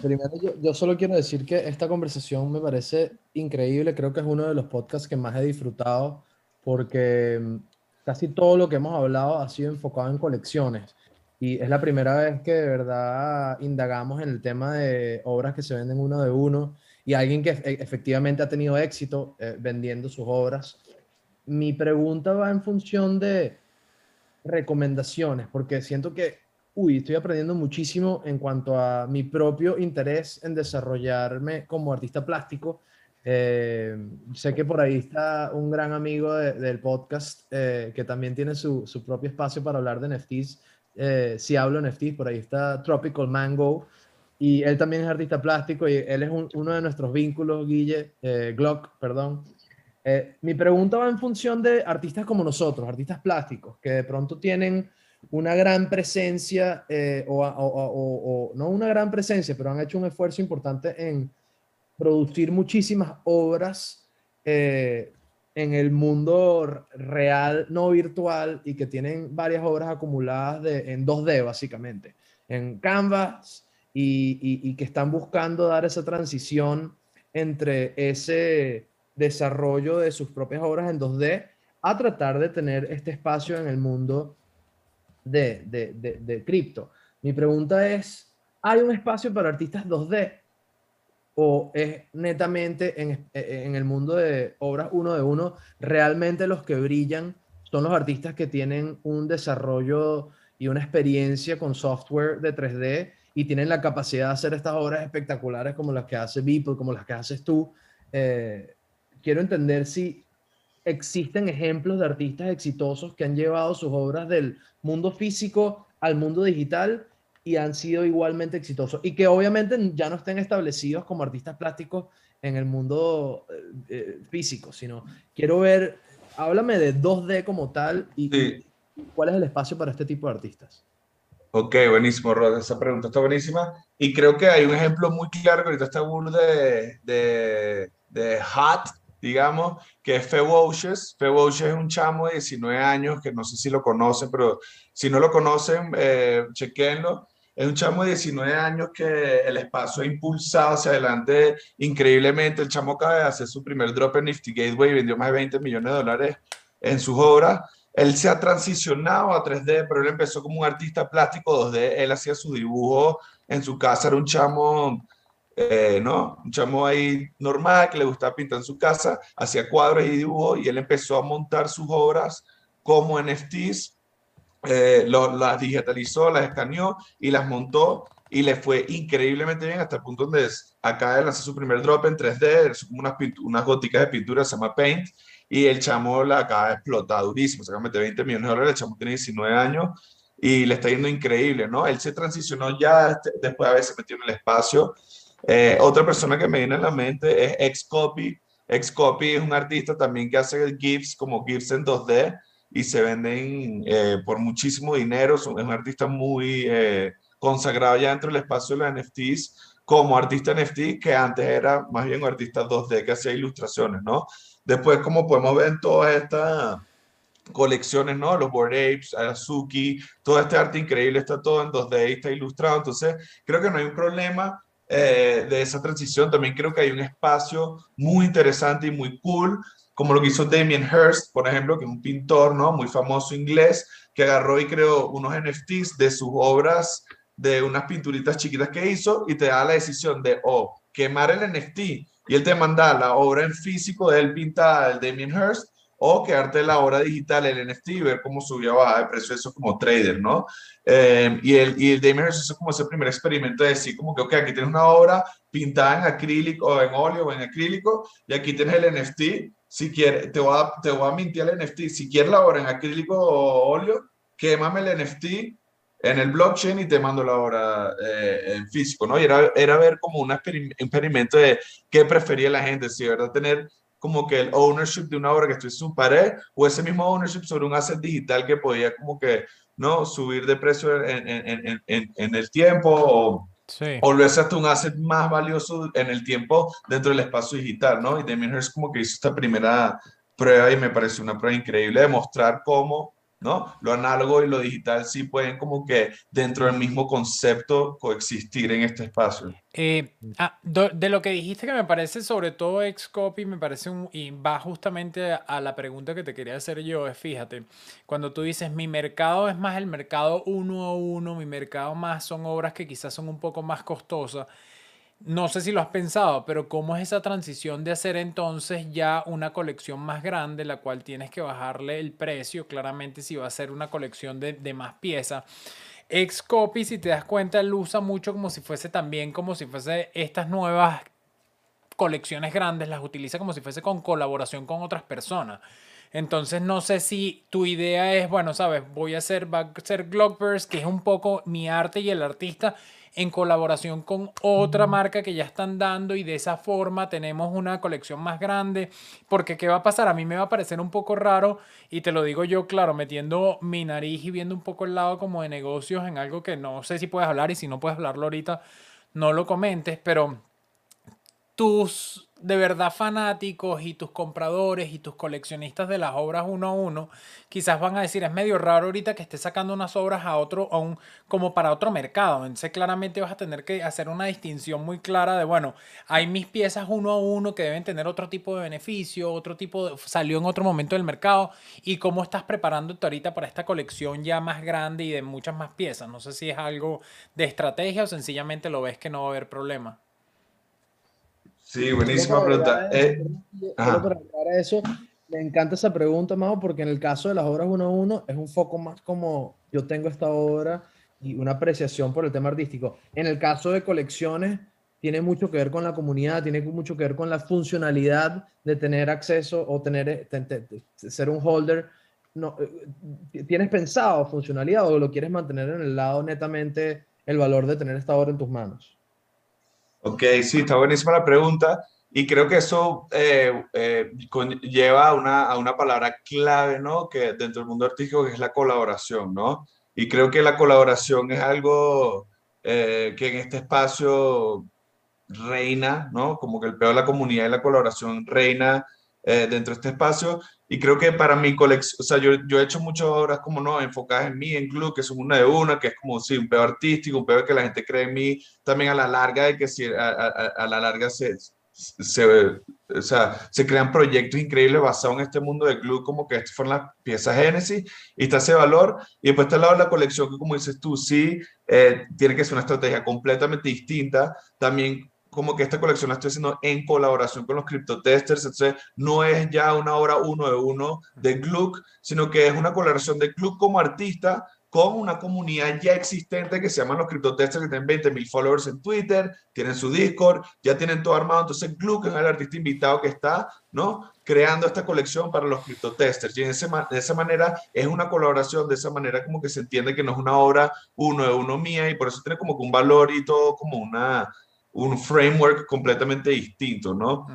Primero, yo, yo, solo quiero decir que esta conversación me parece increíble. Creo que es uno de los podcasts que más he disfrutado porque mm, casi todo lo que hemos hablado ha sido enfocado en colecciones. Y es la primera vez que de verdad indagamos en el tema de obras que se venden uno de uno y alguien que e, efectivamente ha tenido éxito eh, vendiendo sus obras. Mi pregunta va en función de recomendaciones, porque siento que, uy, estoy aprendiendo muchísimo en cuanto a mi propio interés en desarrollarme como artista plástico. Eh, sé que por ahí está un gran amigo del podcast eh, que también tiene su, su propio espacio para hablar de NFTs eh, si hablo NFT, por ahí está Tropical Mango, y él también es artista plástico y él es uno de nuestros vínculos, Guille, eh, Glock, perdón. Eh, mi pregunta va en función de artistas como nosotros, artistas plásticos, que de pronto tienen una gran presencia, o, o, no una gran presencia, pero han hecho un esfuerzo importante en producir muchísimas obras en el mundo real, no virtual, y que tienen varias obras acumuladas en 2D, básicamente, en Canvas, y, que están buscando dar esa transición entre ese desarrollo de sus propias obras en 2D a tratar de tener este espacio en el mundo de, de, de, de cripto. Mi pregunta es, ¿hay un espacio para artistas 2D? o es netamente en, en, el mundo de obras uno de uno, realmente los que brillan son los artistas que tienen un desarrollo y una experiencia con software de 3D y tienen la capacidad de hacer estas obras espectaculares como las que hace Beeple, como las que haces tú. Eh, quiero entender si existen ejemplos de artistas exitosos que han llevado sus obras del mundo físico al mundo digital y han sido igualmente exitosos y que obviamente ya no estén establecidos como artistas plásticos en el mundo eh, eh, físico, sino quiero ver, háblame de 2D como tal y, cuál es el espacio para este tipo de artistas. Ok, buenísimo, Rod. Esa pregunta está buenísima. Y creo que hay un ejemplo muy claro que ahorita está burro de, de, de Hot, digamos, que es Fewocious. Fewocious es un chamo de 19 años que no sé si lo conocen, pero si no lo conocen, eh, chequenlo. Es un chamo de 19 años que el espacio ha impulsado hacia adelante increíblemente. El chamo acaba de hacer su primer drop en Nifty Gateway y vendió más de 20 millones de dólares en sus obras. Él se ha transicionado a 3D, pero él empezó como un artista plástico 2D. Él hacía su dibujo en su casa, era un chamo, eh, ¿no? Un chamo ahí normal que le gustaba pintar en su casa, hacía cuadros y dibujos y él empezó a montar sus obras como NFTs eh, las digitalizó, las escaneó y las montó y le fue increíblemente bien hasta el punto donde acaba de lanzar su primer drop en 3D, es como unas, unas goticas de pintura, se llama Paint, y el chamo la acaba de explotar durísimo, se acaba de meter 20 millones de dólares, el chamo tiene 19 años y le está yendo increíble, ¿no? Él se transicionó ya después de haberse metido en el espacio. Eh, otra persona que me viene a la mente es Xcopy. Xcopy es un artista también que hace GIFs como GIFs en 2D y se venden eh, por muchísimo dinero. Es un artista muy eh, consagrado ya dentro del espacio de los NFTs como artista NFT, que antes era más bien un artista 2D que hacía ilustraciones, ¿no? Después, como podemos ver en todas estas colecciones, ¿no? Los Bored Apes, Azuki, todo este arte increíble está todo en 2D y está ilustrado. Entonces, creo que no hay un problema eh, de esa transición. También creo que hay un espacio muy interesante y muy cool, como lo que hizo Damien Hirst, por ejemplo, que es un pintor, ¿no? Muy famoso inglés, que agarró y creó unos NFTs de sus obras de unas pinturitas chiquitas que hizo y te da la decisión de o quemar el NFT y él te manda la obra en físico de él pintada, el Damien Hirst, o quedarte la obra digital, el NFT, y ver cómo subía o bajaba de precio eso como trader, ¿no? Eh, y, el, y el Hirst hizo como ese primer experimento de decir como que, ok, aquí tienes una obra pintada en acrílico o en óleo o en acrílico, y aquí tienes el NFT, si quieres, te voy a, te voy a mintir el NFT, si quieres la obra en acrílico o óleo, quémame el NFT en el blockchain y te mando la obra eh, en físico, ¿no? Y era, era ver como un experimento de qué prefería la gente, si de verdad tener como que el ownership de una obra que estuviese en su pared o ese mismo ownership sobre un asset digital que podía como que, ¿no? Subir de precio en, en, en, en el tiempo o, sí. o volverse hasta un asset más valioso en el tiempo dentro del espacio digital, ¿no? Y Damien Hirst como que hizo esta primera prueba y me parece una prueba increíble de mostrar cómo ¿no? Lo análogo y lo digital sí pueden como que dentro del mismo concepto coexistir en este espacio. Eh, ah, de lo que dijiste que me parece sobre todo Xcopy, me parece un, y va justamente a la pregunta que te quería hacer yo, es fíjate, cuando tú dices mi mercado es más el mercado uno a uno, mi mercado más son obras que quizás son un poco más costosas, no sé si lo has pensado, pero ¿cómo es esa transición de hacer entonces ya una colección más grande, la cual tienes que bajarle el precio? Claramente si va a ser una colección de, más piezas. Xcopy, si te das cuenta, él usa mucho como si fuese también, como si fuese estas nuevas colecciones grandes, las utiliza como si fuese con colaboración con otras personas. Entonces no sé si tu idea es, bueno, sabes, voy a hacer, va a Glockverse, que es un poco mi arte y el artista, en colaboración con otra marca que ya están dando y de esa forma tenemos una colección más grande. Porque ¿qué va a pasar? A mí me va a parecer un poco raro y te lo digo yo, claro, metiendo mi nariz y viendo un poco el lado como de negocios en algo que no sé si puedes hablar y si no puedes hablarlo ahorita, no lo comentes, pero tus de verdad fanáticos y tus compradores y tus coleccionistas de las obras uno a uno, quizás van a decir, es medio raro ahorita que estés sacando unas obras a otro, a un, como para otro mercado. Entonces claramente vas a tener que hacer una distinción muy clara de, bueno, hay mis piezas uno a uno que deben tener otro tipo de beneficio, otro tipo de, salió en otro momento del mercado y cómo estás preparándote ahorita para esta colección ya más grande y de muchas más piezas. No sé si es algo de estrategia o sencillamente lo ves que no va a haber problema. Sí, buenísima pregunta. Eh, eso, me encanta esa pregunta, Majo, porque en el caso de las obras uno a uno es un foco más como yo tengo esta obra y una apreciación por el tema artístico. En el caso de colecciones, tiene mucho que ver con la comunidad, tiene mucho que ver con la funcionalidad de tener acceso o tener, ser un holder. No, eh, ¿Tienes pensado funcionalidad o lo quieres mantener en el lado netamente el valor de tener esta obra en tus manos? Ok, sí, está buenísima la pregunta. Y creo que eso eh, eh, lleva a una, a una palabra clave, ¿no? Que dentro del mundo artístico que es la colaboración, ¿no? Y creo que la colaboración es algo eh, que en este espacio reina, ¿no? Como que el peor de la comunidad y la colaboración reina dentro de este espacio. Y creo que para mi colección, o sea, yo, yo he hecho muchas obras como no, enfocadas en mí, en club, que son una de una, que es como, sí, un pedo artístico, un pedo que la gente cree en mí, también a la larga, de que si a, a, a la larga se, se, o sea, se crean proyectos increíbles basados en este mundo de club, como que estas fueron las piezas Génesis, y está ese valor, y después está el lado de la colección, que como dices tú, sí, eh, tiene que ser una estrategia completamente distinta, también como que esta colección la estoy haciendo en colaboración con los criptotesters, entonces no es ya una obra uno de uno de Gluck, sino que es una colaboración de Gluck como artista con una comunidad ya existente que se llaman los criptotesters, que tienen 20 mil followers en Twitter, tienen su Discord, ya tienen todo armado. Entonces, Gluck es el artista invitado que está, ¿no? Creando esta colección para los criptotesters. Y de esa manera es una colaboración, de esa manera como que se entiende que no es una obra uno de uno mía y por eso tiene como que un valor y todo como una, un framework completamente distinto, ¿no?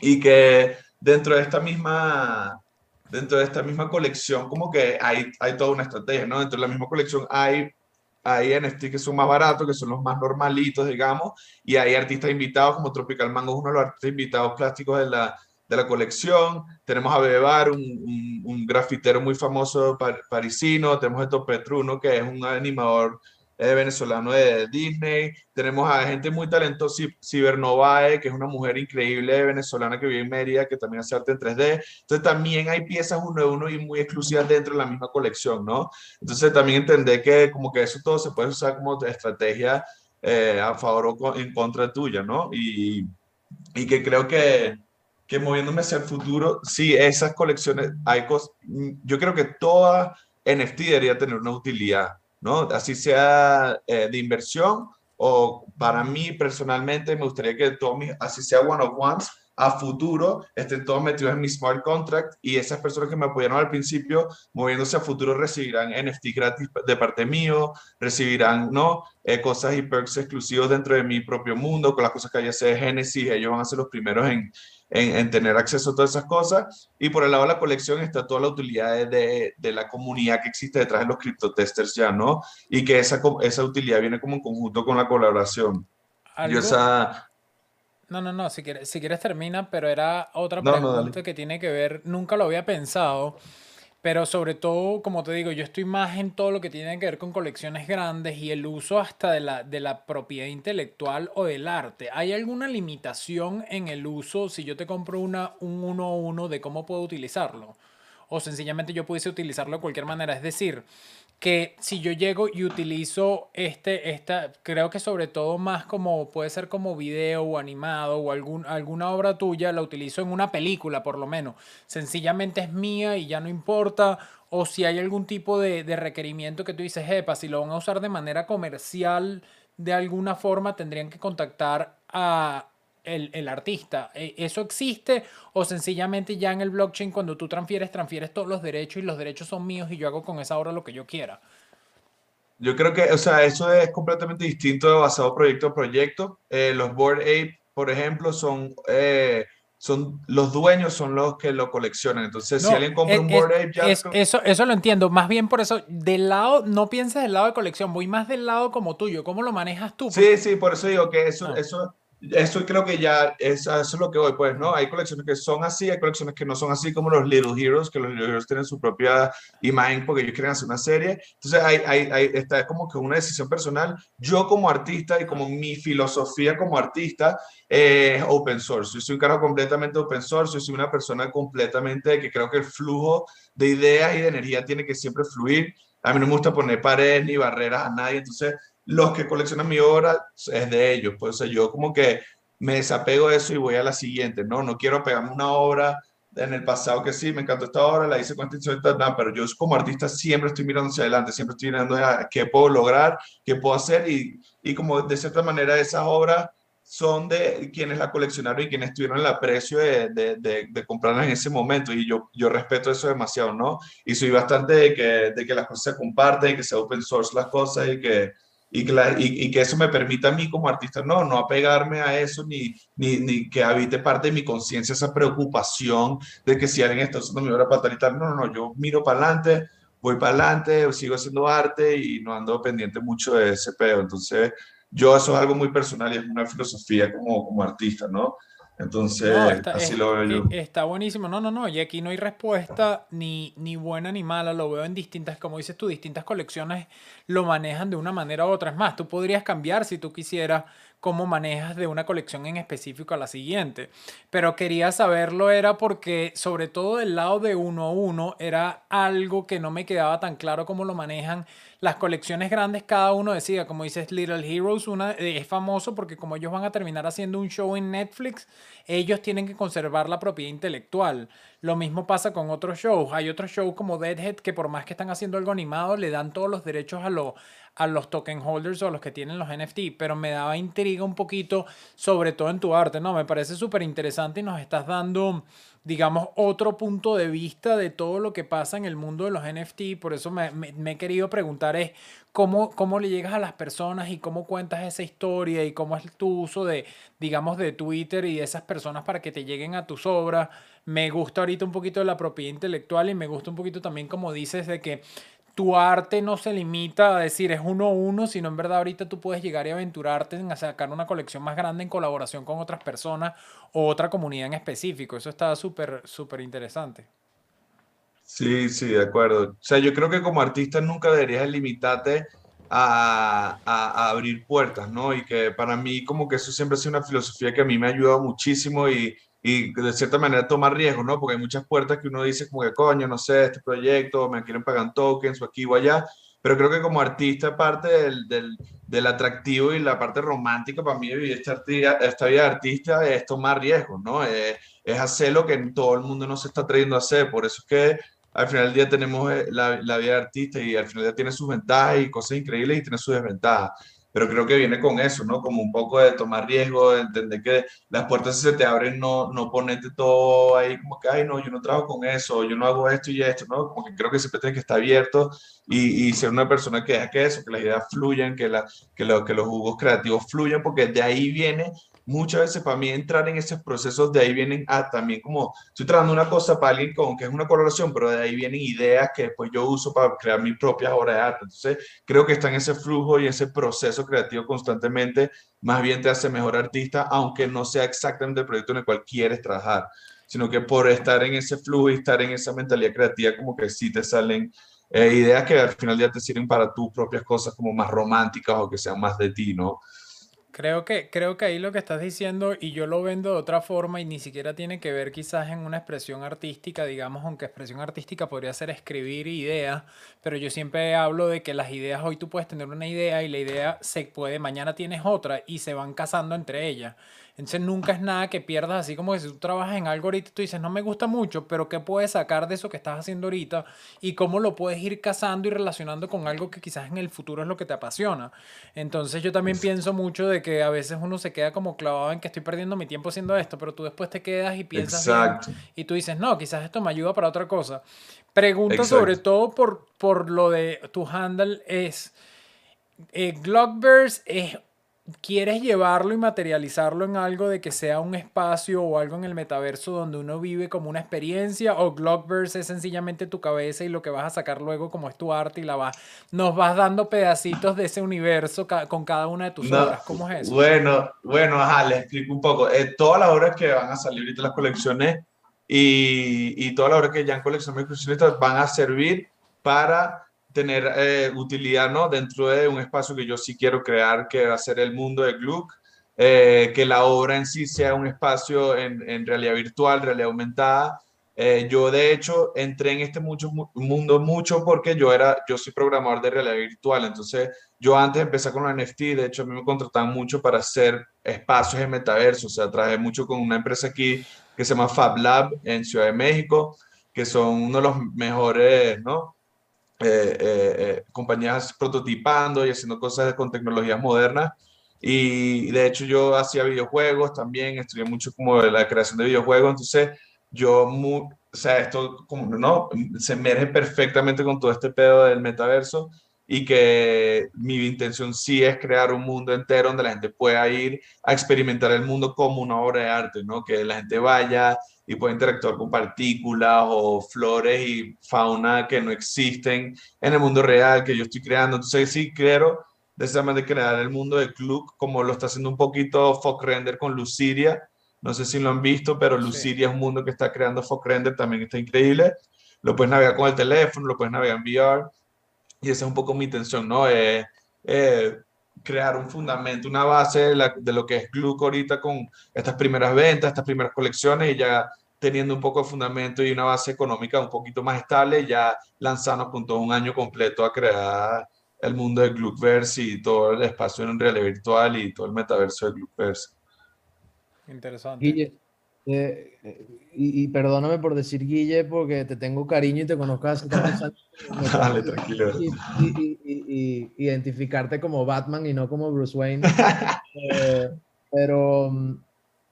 Y que dentro de esta misma dentro de esta misma colección como que hay, hay toda una estrategia, ¿no? Dentro de la misma colección hay, hay NFT que son más baratos, que son los más normalitos, digamos, y hay artistas invitados como Tropical Mango, uno de los artistas invitados plásticos de la, de la colección. Tenemos a Bebar, un, un, un grafitero muy famoso parisino. Tenemos a Eto Petruno, que es un animador es venezolano de Disney. Tenemos a gente muy talentosa, Cibernovae, que es una mujer increíble venezolana que vive en Mérida, que también hace arte en 3D. Entonces también hay piezas uno de uno y muy exclusivas dentro de la misma colección, ¿no? Entonces también entender que como que eso todo se puede usar como estrategia eh, a favor o en contra tuya, ¿no? Y, y que creo que, que moviéndome hacia el futuro, sí, esas colecciones, hay cosas, yo creo que toda NFT debería tener una utilidad ¿no? Así sea eh, de inversión o para mí personalmente me gustaría que todo mis, así sea one of ones, a futuro estén todos metidos en mi smart contract y esas personas que me apoyaron al principio, moviéndose a futuro, recibirán NFT gratis de parte mío, recibirán ¿no? Eh, cosas y perks exclusivos dentro de mi propio mundo, con las cosas que haya de Genesis, ellos van a ser los primeros en, en, tener acceso a todas esas cosas. Y por el lado de la colección está toda la utilidad de, de la comunidad que existe detrás de los criptotesters ya, ¿no? Y que esa, esa utilidad viene como en conjunto con la colaboración. esa... No, no, no, si quieres, si quieres termina, pero era otra pregunta que tiene que ver, nunca lo había pensado, pero sobre todo, como te digo, yo estoy más en todo lo que tiene que ver con colecciones grandes y el uso hasta de la, de la propiedad intelectual o del arte. ¿Hay alguna limitación en el uso si yo te compro una, un uno a uno de cómo puedo utilizarlo? O sencillamente yo pudiese utilizarlo de cualquier manera. Es decir, que si yo llego y utilizo este, esta, creo que sobre todo más como puede ser como video o animado o algún, alguna obra tuya, la utilizo en una película por lo menos. Sencillamente es mía y ya no importa. O si hay algún tipo de, de requerimiento que tú dices, epa, si lo van a usar de manera comercial, de alguna forma tendrían que contactar a, el, artista. ¿E, ¿Eso existe o sencillamente ya en el blockchain cuando tú transfieres, transfieres todos los derechos y los derechos son míos y yo hago con esa obra lo que yo quiera? Yo creo que, o sea, eso es completamente distinto de basado proyecto a proyecto. Eh, los Board Ape, por ejemplo, son, eh, son los dueños, son los que lo coleccionan. Entonces, si alguien compra un Board Ape, ya... eso, eso lo entiendo. Más bien por eso, del lado, no pienses del lado de colección, voy más del lado como tuyo. ¿Cómo lo manejas tú? Sí, sí, por eso digo que eso, ah. eso eso creo que ya es, eso es lo que voy, pues, ¿no? Hay colecciones que son así, hay colecciones que no son así, como los Little Heroes, que los Little Heroes tienen su propia imagen porque ellos quieren hacer una serie. Entonces, hay, hay, está como que una decisión personal. Yo como artista y como mi filosofía como artista es open source. Yo soy un cargo completamente open source, yo soy una persona completamente que creo que el flujo de ideas y de energía tiene que siempre fluir. A mí no me gusta poner paredes ni barreras a nadie, entonces los que coleccionan mi obra es de ellos. Pues yo como que me desapego de eso y voy a la siguiente. No, no quiero pegarme una obra en el pasado que sí, me encantó esta obra, la hice con intención, pero yo como artista siempre estoy mirando hacia adelante, siempre estoy mirando a qué puedo lograr, qué puedo hacer y, y como de cierta manera esas obras son de quienes la coleccionaron y quienes tuvieron el aprecio de, de, de, comprarla en ese momento. Y yo, yo respeto eso demasiado, ¿no? Y soy bastante de que, de que las cosas se comparten, que se open source las cosas y que, y que, y, que, eso me permita a mí como artista, no, no apegarme a eso, ni, ni, ni que habite parte de mi conciencia esa preocupación de que si alguien está usando mi obra para tal no, no, no, yo miro para adelante, voy para adelante, sigo haciendo arte y no ando pendiente mucho de ese pedo. Entonces, yo eso es algo muy personal y es una filosofía como, como artista, ¿no? Entonces, así lo veo yo. Está buenísimo. No, no, no. Y aquí no hay respuesta ni, ni buena ni mala. Lo veo en distintas, como dices tú, distintas colecciones lo manejan de una manera u otra. Es más, tú podrías cambiar si tú quisieras cómo manejas de una colección en específico a la siguiente. Pero quería saberlo era porque sobre todo del lado de uno a uno era algo que no me quedaba tan claro cómo lo manejan las colecciones grandes, cada uno decía, como dices, Little Heroes, una, eh, es famoso porque como ellos van a terminar haciendo un show en Netflix, ellos tienen que conservar la propiedad intelectual. Lo mismo pasa con otros shows. Hay otros shows como Deadhead que por más que están haciendo algo animado, le dan todos los derechos a, lo, a los token holders o a los que tienen los NFT, pero me daba intriga un poquito, sobre todo en tu arte, ¿no? Me parece súper interesante y nos estás dando digamos, otro punto de vista de todo lo que pasa en el mundo de los NFT. Por eso me, he querido preguntar es cómo, cómo le llegas a las personas y cómo cuentas esa historia y cómo es tu uso de, digamos, de Twitter y de esas personas para que te lleguen a tus obras. Me gusta ahorita un poquito de la propiedad intelectual y me gusta un poquito también como dices de que tu arte no se limita a decir es uno a uno, sino en verdad ahorita tú puedes llegar y aventurarte en sacar una colección más grande en colaboración con otras personas o otra comunidad en específico. Eso está súper, súper interesante. Sí, sí, de acuerdo. O sea, yo creo que como artista nunca deberías limitarte a, a, abrir puertas, ¿no? Y que para mí como que eso siempre ha sido una filosofía que a mí me ha ayudado muchísimo y, y de cierta manera tomar riesgos, ¿no? Porque hay muchas puertas que uno dice como que, coño, no sé, este proyecto, me quieren pagar tokens o aquí o allá, pero creo que como artista parte del, del, del atractivo y la parte romántica para mí vivir esta, esta vida de artista es tomar riesgos, ¿no? Es, es, hacer lo que todo el mundo no se está trayendo a hacer, por eso es que al final del día tenemos eh, la, la vida de artista y al final del día tiene sus ventajas y cosas increíbles y tiene sus desventajas pero creo que viene con eso, ¿no? Como un poco de tomar riesgo, de entender que las puertas se te abren, no, no ponerte todo ahí como que, ay, no, yo no trabajo con eso, yo no hago esto y esto, ¿no? Como que creo que siempre tienes que estar abierto y, y ser una persona que deja que eso, que las ideas fluyan, que, la, que, lo, que los jugos creativos fluyan, porque de ahí viene muchas veces para mí entrar en esos procesos, de ahí vienen a también como, estoy trabajando una cosa para alguien con que es una colaboración, pero de ahí vienen ideas que después yo uso para crear mis propias obras de arte. Entonces, creo que está en ese flujo y ese proceso creativo constantemente, más bien te hace mejor artista, aunque no sea exactamente el proyecto en el cual quieres trabajar, sino que por estar en ese flujo y estar en esa mentalidad creativa, como que sí te salen eh, ideas que al final ya te sirven para tus propias cosas como más románticas o que sean más de ti, ¿no? Creo que, creo que ahí lo que estás diciendo, y yo lo vendo de otra forma, y ni siquiera tiene que ver quizás en una expresión artística, digamos, aunque expresión artística podría ser escribir ideas, pero yo siempre hablo de que las ideas, hoy tú puedes tener una idea y la idea se puede, mañana tienes otra y se van casando entre ellas. Entonces nunca es nada que pierdas, así como que si tú trabajas en algo ahorita y tú dices, no me gusta mucho, pero ¿qué puedes sacar de eso que estás haciendo ahorita? Y cómo lo puedes ir casando y relacionando con algo que quizás en el futuro es lo que te apasiona. Entonces yo también pienso mucho de que a veces uno se queda como clavado en que estoy perdiendo mi tiempo haciendo esto, pero tú después te quedas y piensas y tú dices, no, quizás esto me ayuda para otra cosa. Pregunta sobre todo por, por lo de tu handle es, eh, Glockverse es quieres llevarlo y materializarlo en algo de que sea un espacio o algo en el metaverso donde uno vive como una experiencia o Glockverse es sencillamente tu cabeza y lo que vas a sacar luego como es tu arte y la vas nos vas dando pedacitos de ese universo con cada una de tus obras ¿cómo es eso? Bueno, bueno, ajá, les explico un poco eh, todas las obras que van a salir ahorita las colecciones y, y todas las obras que ya han coleccionado coleccionistas van a servir para tener eh, utilidad ¿no? dentro de un espacio que yo sí quiero crear, que va a ser el mundo de Gluck, eh, que la obra en sí sea un espacio en, en realidad virtual, realidad aumentada. Eh, yo de hecho entré en este mucho, mundo mucho porque yo era, yo soy programador de realidad virtual, entonces yo antes empecé con la NFT, de hecho a mí me contrataban mucho para hacer espacios en metaverso, o sea, trabajé mucho con una empresa aquí que se llama Fab Lab en Ciudad de México, que son uno de los mejores, ¿no? Eh, eh, eh, compañías prototipando y haciendo cosas con tecnologías modernas. Y de hecho yo hacía videojuegos también, estudié mucho como la creación de videojuegos, entonces yo, o sea, esto como, ¿no? Se emerge perfectamente con todo este pedo del metaverso y que mi intención sí es crear un mundo entero donde la gente pueda ir a experimentar el mundo como una obra de arte, ¿no? Que la gente vaya y pueda interactuar con partículas o flores y fauna que no existen en el mundo real que yo estoy creando. Entonces sí quiero manera crear el mundo de Club como lo está haciendo un poquito Fox Render con Luciria. No sé si lo han visto, pero Luciria es un mundo que está creando Fox Render, también está increíble. Lo puedes navegar con el teléfono, lo puedes navegar en VR y esa es un poco mi intención, ¿no? Eh, eh, crear un fundamento, una base de, de lo que es Gluck ahorita con estas primeras ventas, estas primeras colecciones y ya teniendo un poco de fundamento y una base económica un poquito más estable, ya lanzarnos con todo un año completo a crear el mundo de Gluckverse y todo el espacio en realidad virtual y todo el metaverso de Gluckverse. Interesante. Guille, eh, eh, y, perdóname por decir Guille, porque te tengo cariño y te conozco hace tantos años. Dale, tranquilo. Y, identificarte como Batman y no como Bruce Wayne. Eh, pero,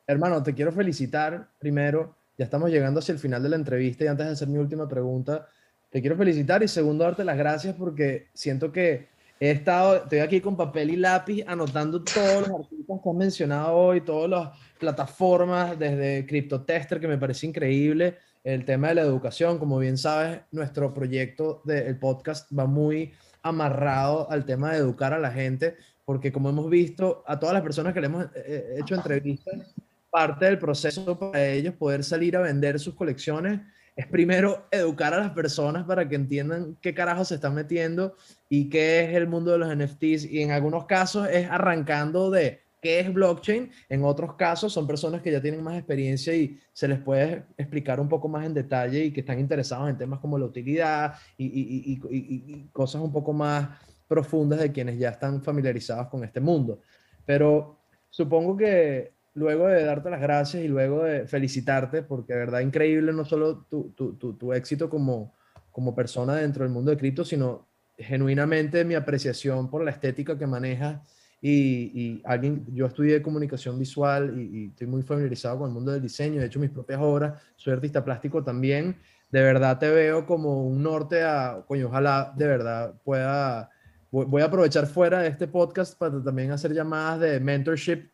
hermano, te quiero felicitar primero ya estamos llegando hacia el final de la entrevista y antes de hacer mi última pregunta, te quiero felicitar y segundo darte las gracias porque siento que he estado, estoy aquí con papel y lápiz anotando todos los artículos que has mencionado hoy, todas las plataformas, desde CryptoTester, que me parece increíble, el tema de la educación, como bien sabes, nuestro proyecto del podcast va muy amarrado al tema de educar a la gente, porque como hemos visto, a todas las personas que le hemos eh, eh, hecho entrevistas, parte del proceso para ellos poder salir a vender sus colecciones es primero educar a las personas para que entiendan qué carajo se están metiendo y qué es el mundo de los NFTs. Y en algunos casos es arrancando de qué es blockchain. En otros casos son personas que ya tienen más experiencia y se les puede explicar un poco más en detalle y que están interesados en temas como la utilidad y, y, y cosas un poco más profundas de quienes ya están familiarizados con este mundo. Pero supongo que luego de darte las gracias y luego de felicitarte, porque de verdad increíble no solo tu, tu, tu, éxito como, como persona dentro del mundo de cripto, sino genuinamente mi apreciación por la estética que manejas y, y alguien, yo estudié comunicación visual y, estoy muy familiarizado con el mundo del diseño, he hecho mis propias obras, soy artista plástico también, de verdad te veo como un norte a, coño, ojalá de verdad pueda, voy a aprovechar fuera de este podcast para también hacer llamadas de mentorship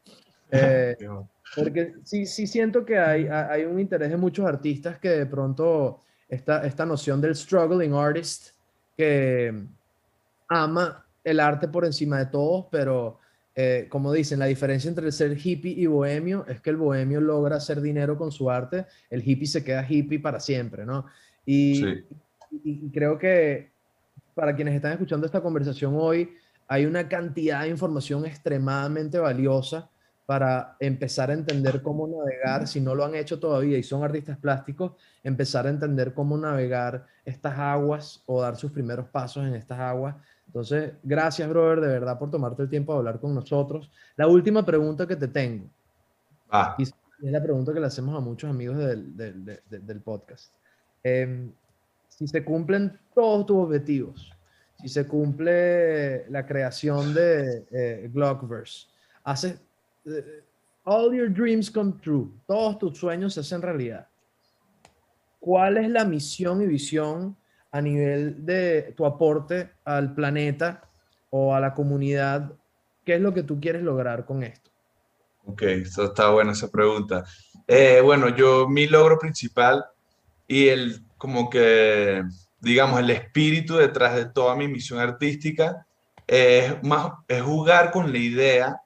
eh, porque sí, sí siento que hay, hay un interés de muchos artistas que de pronto esta, esta noción del struggling artist que ama el arte por encima de todos, pero eh, como dicen, la diferencia entre el ser hippie y bohemio es que el bohemio logra hacer dinero con su arte, el hippie se queda hippie para siempre, ¿no? Y, y creo que para quienes están escuchando esta conversación hoy, hay una cantidad de información extremadamente valiosa para empezar a entender cómo navegar, si no lo han hecho todavía y son artistas plásticos, empezar a entender cómo navegar estas aguas o dar sus primeros pasos en estas aguas. Entonces, gracias, brother, de verdad, por tomarte el tiempo de hablar con nosotros. La última pregunta que te tengo, ah. y es la pregunta que le hacemos a muchos amigos del, del, del, podcast. Em, si se cumplen todos tus objetivos, si se cumple la creación de eh, Glockverse, haces all your dreams come true, todos tus sueños se hacen realidad. ¿Cuál es la misión y visión a nivel de tu aporte al planeta o a la comunidad? ¿Qué es lo que tú quieres lograr con esto? Ok, eso está buena esa pregunta. Eh, bueno, yo mi logro principal y el como que, digamos, el espíritu detrás de toda mi misión artística es, más, es jugar con la idea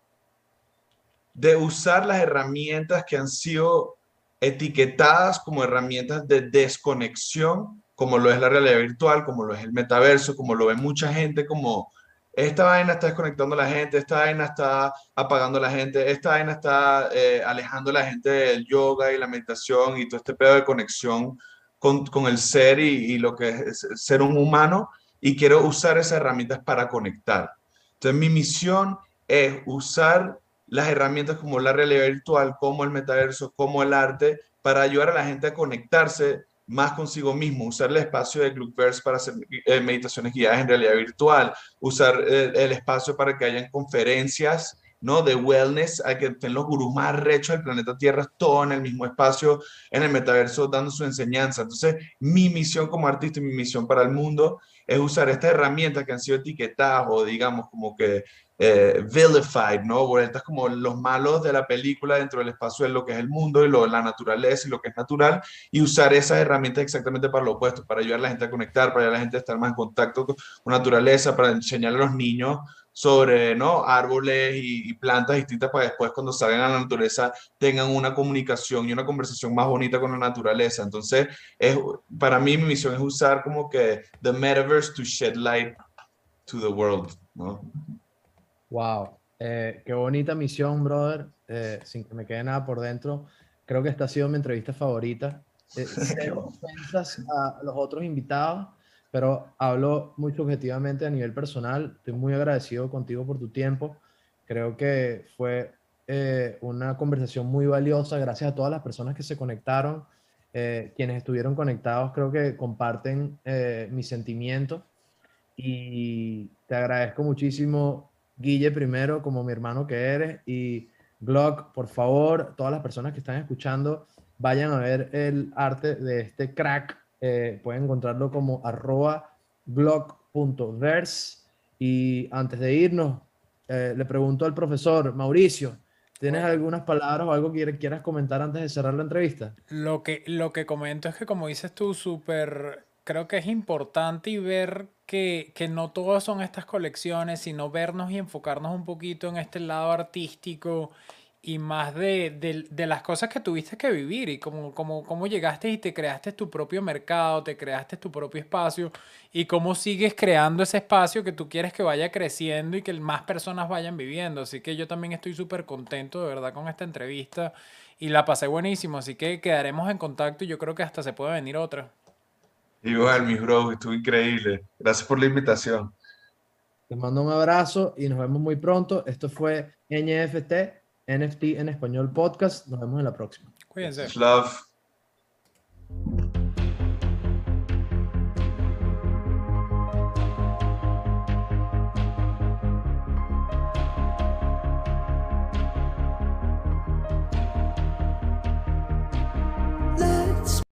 de usar las herramientas que han sido etiquetadas como herramientas de desconexión, como lo es la realidad virtual, como lo es el metaverso, como lo ve mucha gente, como esta vaina está desconectando a la gente, esta vaina está apagando a la gente, esta vaina está eh, alejando a la gente del yoga y la meditación y todo este pedo de conexión con, con el ser y, y, lo que es ser un humano y quiero usar esas herramientas para conectar. Entonces mi misión es usar las herramientas como la realidad virtual, como el metaverso, como el arte, para ayudar a la gente a conectarse más consigo mismo, usar el espacio de Glookverse para hacer eh, meditaciones guiadas en realidad virtual, usar eh, el espacio para que hayan conferencias ¿no? de wellness, a que estén los gurús más rechos del planeta Tierra, todo en el mismo espacio, en el metaverso, dando su enseñanza. Entonces, mi misión como artista y mi misión para el mundo es usar estas herramientas que han sido etiquetadas o digamos como que eh, vilified, ¿no? Vueltas como los malos de la película dentro del espacio de lo que es el mundo y lo, la naturaleza y lo que es natural, y usar esas herramientas exactamente para lo opuesto, para ayudar a la gente a conectar, para ayudar a la gente a estar más en contacto con, la naturaleza, para enseñarle a los niños sobre ¿no? árboles y, plantas distintas para después cuando salgan a la naturaleza tengan una comunicación y una conversación más bonita con la naturaleza. Entonces, es, para mí mi misión es usar como que the metaverse to shed light to the world. ¿no? Wow, eh, qué bonita misión, brother. Eh, sin que me quede nada por dentro, creo que esta ha sido mi entrevista favorita. Eh, a los otros invitados, pero hablo muy subjetivamente a nivel personal. Estoy muy agradecido contigo por tu tiempo. Creo que fue eh, una conversación muy valiosa. Gracias a todas las personas que se conectaron. Eh, quienes estuvieron conectados creo que comparten eh, mis sentimientos y te agradezco muchísimo, Guille, primero, como mi hermano que eres, y Glock, por favor, todas las personas que están escuchando, vayan a ver el arte de este crack. pueden encontrarlo como arroba glock.verse. Y antes de irnos, le pregunto al profesor Mauricio, ¿Tienes algunas palabras o algo que quieras comentar antes de cerrar la entrevista? Lo que, lo que comento es que, como dices tú, súper, creo que es importante y ver que, que no todas son estas colecciones, sino vernos y enfocarnos un poquito en este lado artístico y más de, de, las cosas que tuviste que vivir y cómo, cómo, cómo llegaste y te creaste tu propio mercado, te creaste tu propio espacio y cómo sigues creando ese espacio que tú quieres que vaya creciendo y que más personas vayan viviendo. Así que yo también estoy súper contento de verdad con esta entrevista y la pasé buenísimo, así que quedaremos en contacto y yo creo que hasta se puede venir otra. Igual, mi bro, estuvo increíble. Gracias por la invitación. Te mando un abrazo y nos vemos muy pronto. Esto fue NFT, NFT en español podcast. Nos vemos en la próxima. Cuídense. Love.